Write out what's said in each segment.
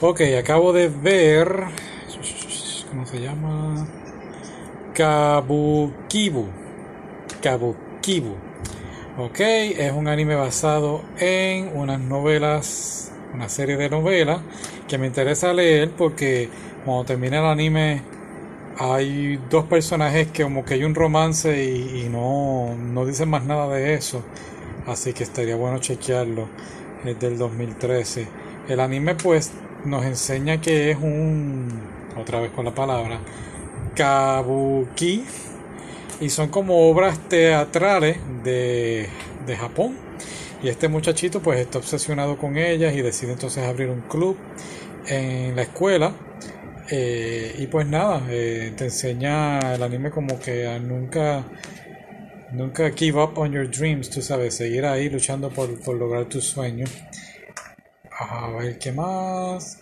Ok, acabo de ver. ¿Cómo se llama? Kabukibu. Kabukibu. Ok, es un anime basado en unas novelas, una serie de novelas que me interesa leer porque cuando termina el anime hay dos personajes que como que hay un romance y, no, no dicen más nada de eso. Así que estaría bueno chequearlo. Es del 2013. El anime pues nos enseña que es un, otra vez con la palabra, kabuki. Y son como obras teatrales de, de Japón. Y este muchachito pues está obsesionado con ellas y decide entonces abrir un club en la escuela. Eh, y pues nada, eh, te enseña el anime como que a nunca, nunca give up on your dreams, tú sabes, seguir ahí luchando por, por lograr tus sueños. A ver, ¿qué más?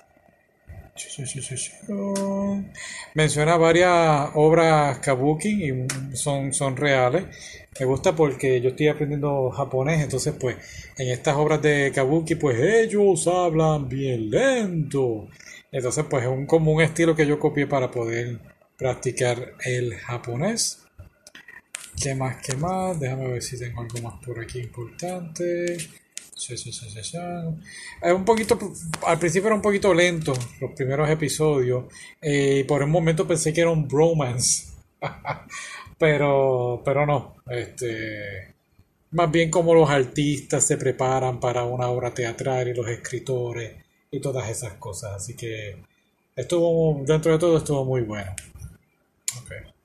Menciona varias obras kabuki y son, son reales. Me gusta porque yo estoy aprendiendo japonés, entonces pues en estas obras de kabuki pues ellos hablan bien lento. Entonces pues es un, como un estilo que yo copié para poder practicar el japonés. ¿Qué más? ¿Qué más? Déjame ver si tengo algo más por aquí importante. Sí, sí, sí, sí, Es un poquito, al principio era un poquito lento los primeros episodios. y por un momento pensé que era un bromance. pero, pero no. Este, más bien como los artistas se preparan para una obra teatral y los escritores y todas esas cosas. Así que estuvo, dentro de todo estuvo muy bueno. Okay.